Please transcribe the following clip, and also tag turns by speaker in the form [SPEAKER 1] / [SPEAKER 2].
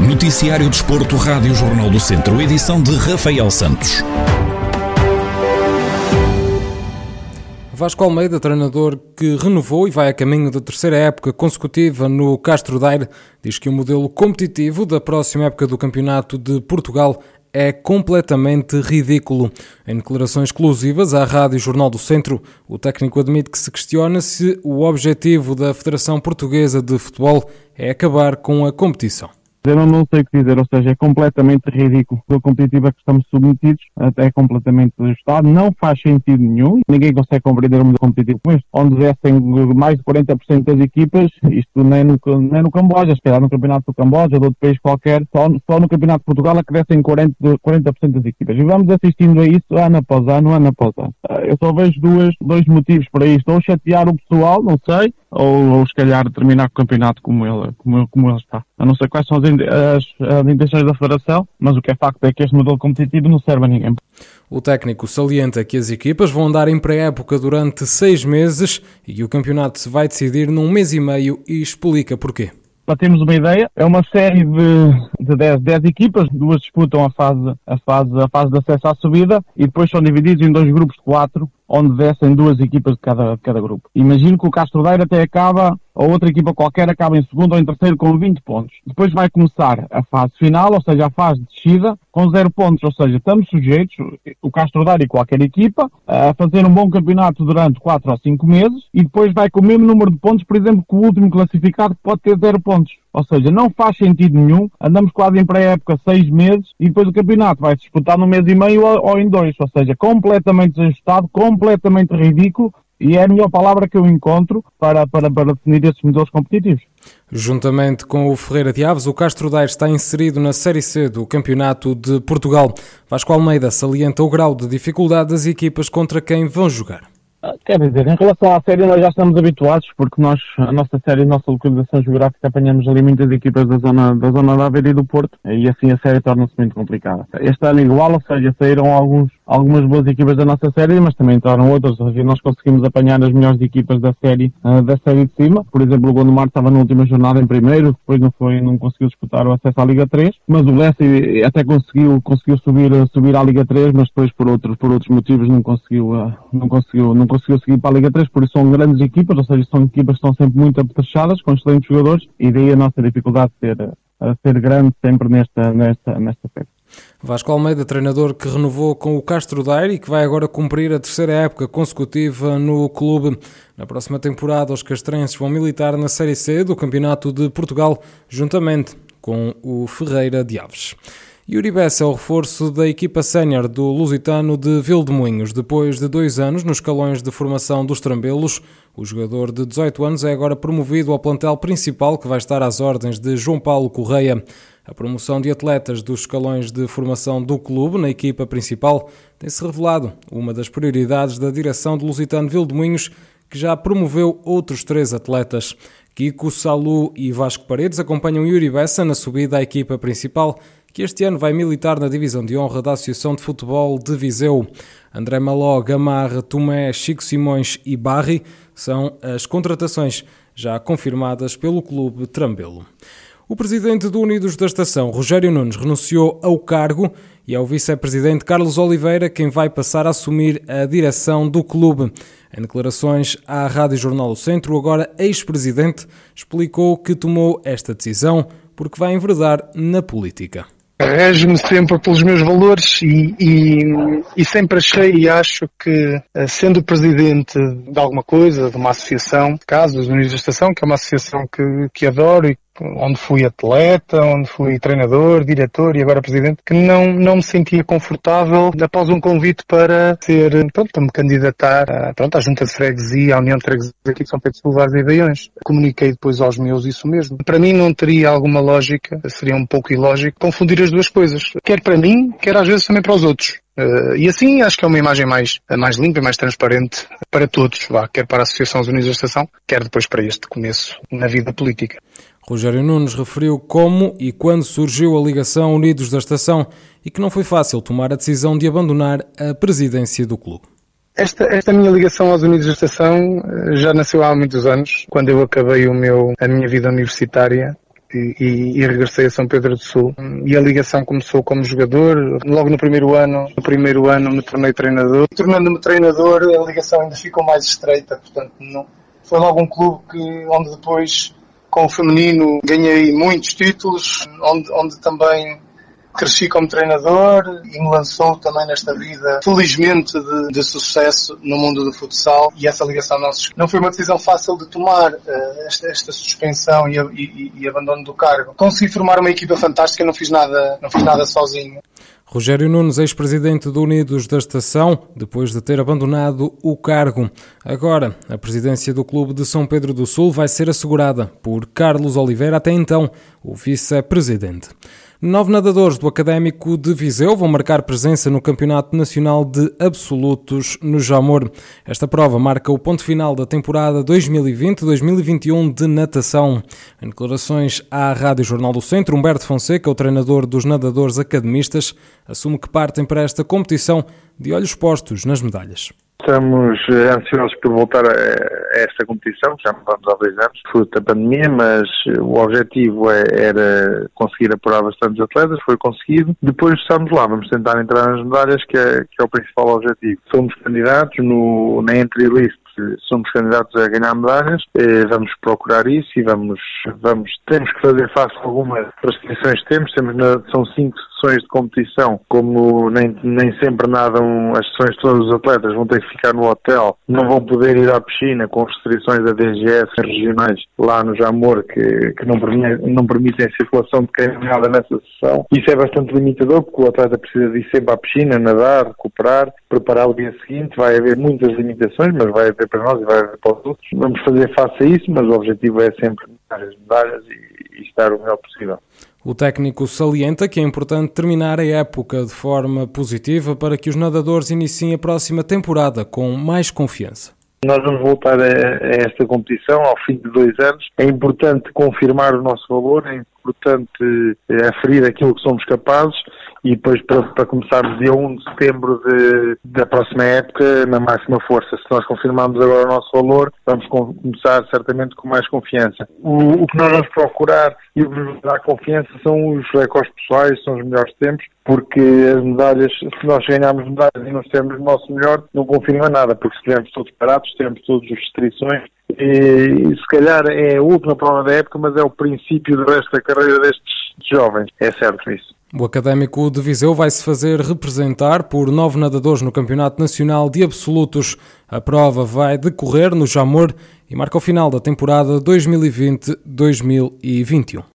[SPEAKER 1] Noticiário Desporto, Rádio Jornal do Centro, edição de Rafael Santos.
[SPEAKER 2] Vasco Almeida, treinador que renovou e vai a caminho da terceira época consecutiva no Castro Daire, diz que o modelo competitivo da próxima época do Campeonato de Portugal é completamente ridículo. Em declarações exclusivas à Rádio Jornal do Centro, o técnico admite que se questiona se o objetivo da Federação Portuguesa de Futebol é acabar com a competição.
[SPEAKER 3] Eu não sei o que dizer, ou seja, é completamente ridículo. O competitivo a que estamos submetidos é completamente ajustado, não faz sentido nenhum. Ninguém consegue compreender um modelo competitivo como este, onde descem mais de 40% das equipas, isto nem no, nem no Camboja, se calhar no Campeonato do Camboja de outro país qualquer, só, só no Campeonato de Portugal acrescem 40%, 40 das equipas. E vamos assistindo a isso ano após ano, ano após ano. Eu só vejo duas, dois motivos para isto, ou chatear o pessoal, não sei, ou, ou se calhar terminar o campeonato como ele, como, como ele está. A não sei quais são as, as, as intenções da Federação, mas o que é facto é que este modelo competitivo não serve a ninguém.
[SPEAKER 2] O técnico salienta que as equipas vão andar em pré-época durante seis meses e que o campeonato se vai decidir num mês e meio e explica porquê.
[SPEAKER 3] Para termos uma ideia, é uma série de, de 10, 10 equipas, duas disputam a fase, a, fase, a fase de acesso à subida e depois são divididos em dois grupos de quatro, onde descem duas equipas de cada, de cada grupo. Imagino que o Castro Daire até acaba ou outra equipa qualquer acaba em segundo ou em terceiro com 20 pontos. Depois vai começar a fase final, ou seja, a fase de descida, com 0 pontos. Ou seja, estamos sujeitos, o Castro Daire e qualquer equipa, a fazer um bom campeonato durante 4 ou 5 meses e depois vai com o mesmo número de pontos, por exemplo, que o último classificado pode ter 0 pontos. Ou seja, não faz sentido nenhum, andamos quase em pré-época 6 meses e depois o campeonato vai se disputar num mês e meio ou em dois. Ou seja, completamente desajustado, completamente ridículo e é a melhor palavra que eu encontro para, para, para definir esses modelos competitivos.
[SPEAKER 2] Juntamente com o Ferreira de Aves, o Castro Daire está inserido na Série C do Campeonato de Portugal. Vasco Almeida salienta o grau de dificuldade das equipas contra quem vão jogar.
[SPEAKER 3] Ah, quer dizer, em relação à série nós já estamos habituados, porque nós, a nossa série, a nossa localização geográfica, apanhamos ali muitas equipas da zona, da zona da Aveiro e do Porto, e assim a série torna-se muito complicada. Este ano igual, ou seja, saíram alguns, algumas boas equipas da nossa série, mas também entraram outras, nós conseguimos apanhar as melhores equipas da série, uh, da série de cima. Por exemplo, o Gondomar estava na última jornada em primeiro, depois não foi, não conseguiu disputar o acesso à Liga 3, mas o Lessie até conseguiu, conseguiu subir, subir à Liga 3, mas depois por outros, por outros motivos não conseguiu, uh, não conseguiu, não conseguiu seguir para a Liga 3, por isso são grandes equipas, ou seja, são equipas que estão sempre muito apetrechadas, com excelentes jogadores, e daí a nossa dificuldade de ser, a ser grande sempre nesta, nesta, nesta festa.
[SPEAKER 2] Vasco Almeida, treinador que renovou com o Castro Daire e que vai agora cumprir a terceira época consecutiva no clube. Na próxima temporada, os castrenses vão militar na Série C do Campeonato de Portugal, juntamente com o Ferreira de Aves. Yuri Bessa é o reforço da equipa sénior do Lusitano de Vildemunhos. Depois de dois anos nos escalões de formação dos Trambelos, o jogador de 18 anos é agora promovido ao plantel principal que vai estar às ordens de João Paulo Correia. A promoção de atletas dos escalões de formação do clube na equipa principal tem-se revelado uma das prioridades da direção do Lusitano Vildemunhos, que já promoveu outros três atletas. Kiko, Salu e Vasco Paredes acompanham Yuri Bessa na subida à equipa principal que este ano vai militar na divisão de honra da Associação de Futebol de Viseu. André Maló, Gamarra, Tomé, Chico Simões e Barri são as contratações já confirmadas pelo clube Trambelo. O presidente do Unidos da Estação, Rogério Nunes, renunciou ao cargo e é o vice-presidente Carlos Oliveira quem vai passar a assumir a direção do clube. Em declarações à Rádio Jornal do Centro, agora ex-presidente explicou que tomou esta decisão porque vai enverdar na política.
[SPEAKER 4] Rege-me sempre pelos meus valores e, e, e, sempre achei e acho que, eh, sendo presidente de alguma coisa, de uma associação, casos Unidos da Estação, que é uma associação que, que adoro e onde fui atleta, onde fui treinador, diretor e agora presidente, que não, não me sentia confortável após um convite para ser, pronto, me candidatar a, pronto, à Junta de Freguesia, à União de Freguesia aqui de São Pedro de Silvares e Baiões. Comuniquei depois aos meus isso mesmo. Para mim não teria alguma lógica, seria um pouco ilógico, confundir as duas coisas. Quer para mim, quer às vezes também para os outros. Uh, e assim acho que é uma imagem mais, mais limpa e mais transparente para todos, vá, quer para a Associação dos Unidos da Estação, quer depois para este começo na vida política.
[SPEAKER 2] Rogério Nunes referiu como e quando surgiu a ligação Unidos da Estação e que não foi fácil tomar a decisão de abandonar a presidência do clube.
[SPEAKER 4] Esta, esta minha ligação aos Unidos da Estação eh, já nasceu há muitos anos, quando eu acabei o meu, a minha vida universitária e, e, regressei a São Pedro do Sul. E a ligação começou como jogador. Logo no primeiro ano, no primeiro ano me tornei treinador. Tornando-me treinador, a ligação ainda ficou mais estreita. Portanto, não, foi logo um clube que, onde depois com o feminino ganhei muitos títulos, onde, onde também cresci como treinador e me lançou também nesta vida, felizmente, de, de sucesso no mundo do futsal e essa ligação não, não foi uma decisão fácil de tomar, uh, esta, esta, suspensão e, e, e, abandono do cargo. Consegui formar uma equipa fantástica, não fiz nada, não fiz nada sozinho.
[SPEAKER 2] Rogério Nunes, ex-presidente do Unidos da Estação, depois de ter abandonado o cargo. Agora, a presidência do Clube de São Pedro do Sul vai ser assegurada por Carlos Oliveira, até então o vice-presidente. Nove nadadores do Académico de Viseu vão marcar presença no Campeonato Nacional de Absolutos no Jamor. Esta prova marca o ponto final da temporada 2020-2021 de natação. Em declarações à Rádio Jornal do Centro, Humberto Fonseca, o treinador dos nadadores academistas, assume que partem para esta competição de olhos postos nas medalhas.
[SPEAKER 5] Estamos eh, ansiosos por voltar a, esta competição, já vamos há dois anos, fruto da pandemia, mas eh, o objetivo é, era conseguir apurar bastantes atletas, foi conseguido. Depois estamos lá, vamos tentar entrar nas medalhas, que é, que é o principal objetivo. Somos candidatos no, na entry list somos candidatos a ganhar medalhas, eh, vamos procurar isso e vamos, vamos, temos que fazer face a algumas restrições que temos, temos na, são cinco sessões de competição, como nem, nem sempre nadam as sessões de todos os atletas, vão ter que ficar no hotel, não vão poder ir à piscina com restrições da DGS regionais lá no Jamor que, que não, permitem, não permitem a circulação de quem nada nessa sessão. Isso é bastante limitador porque o atleta precisa de ir sempre à piscina, nadar, recuperar, preparar o dia seguinte. Vai haver muitas limitações, mas vai haver para nós e vai haver para os outros. Vamos fazer face a isso, mas o objetivo é sempre ganhar as medalhas e, e estar o melhor possível.
[SPEAKER 2] O técnico salienta que é importante terminar a época de forma positiva para que os nadadores iniciem a próxima temporada com mais confiança.
[SPEAKER 5] Nós vamos voltar a, a, esta competição ao fim de dois anos. É importante confirmar o nosso valor, é importante é, aferir aquilo que somos capazes e depois para, para começarmos dia 1 de setembro de, da próxima época na máxima força. Se nós confirmarmos agora o nosso valor, vamos começar certamente com mais confiança. O, o que nós vamos procurar e o que nos dá confiança são os recordes pessoais, são os melhores tempos, porque as medalhas, se nós ganharmos medalhas e não estivermos no nosso melhor, não confirma nada, porque se estivermos todos parados, temos todas as restrições, e, e se calhar é a última prova da época, mas é o princípio do resto da carreira destes jovens, é certo isso.
[SPEAKER 2] O Académico de Viseu vai se fazer representar por nove nadadores no Campeonato Nacional de Absolutos. A prova vai decorrer no Jamor e marca o final da temporada 2020-2021.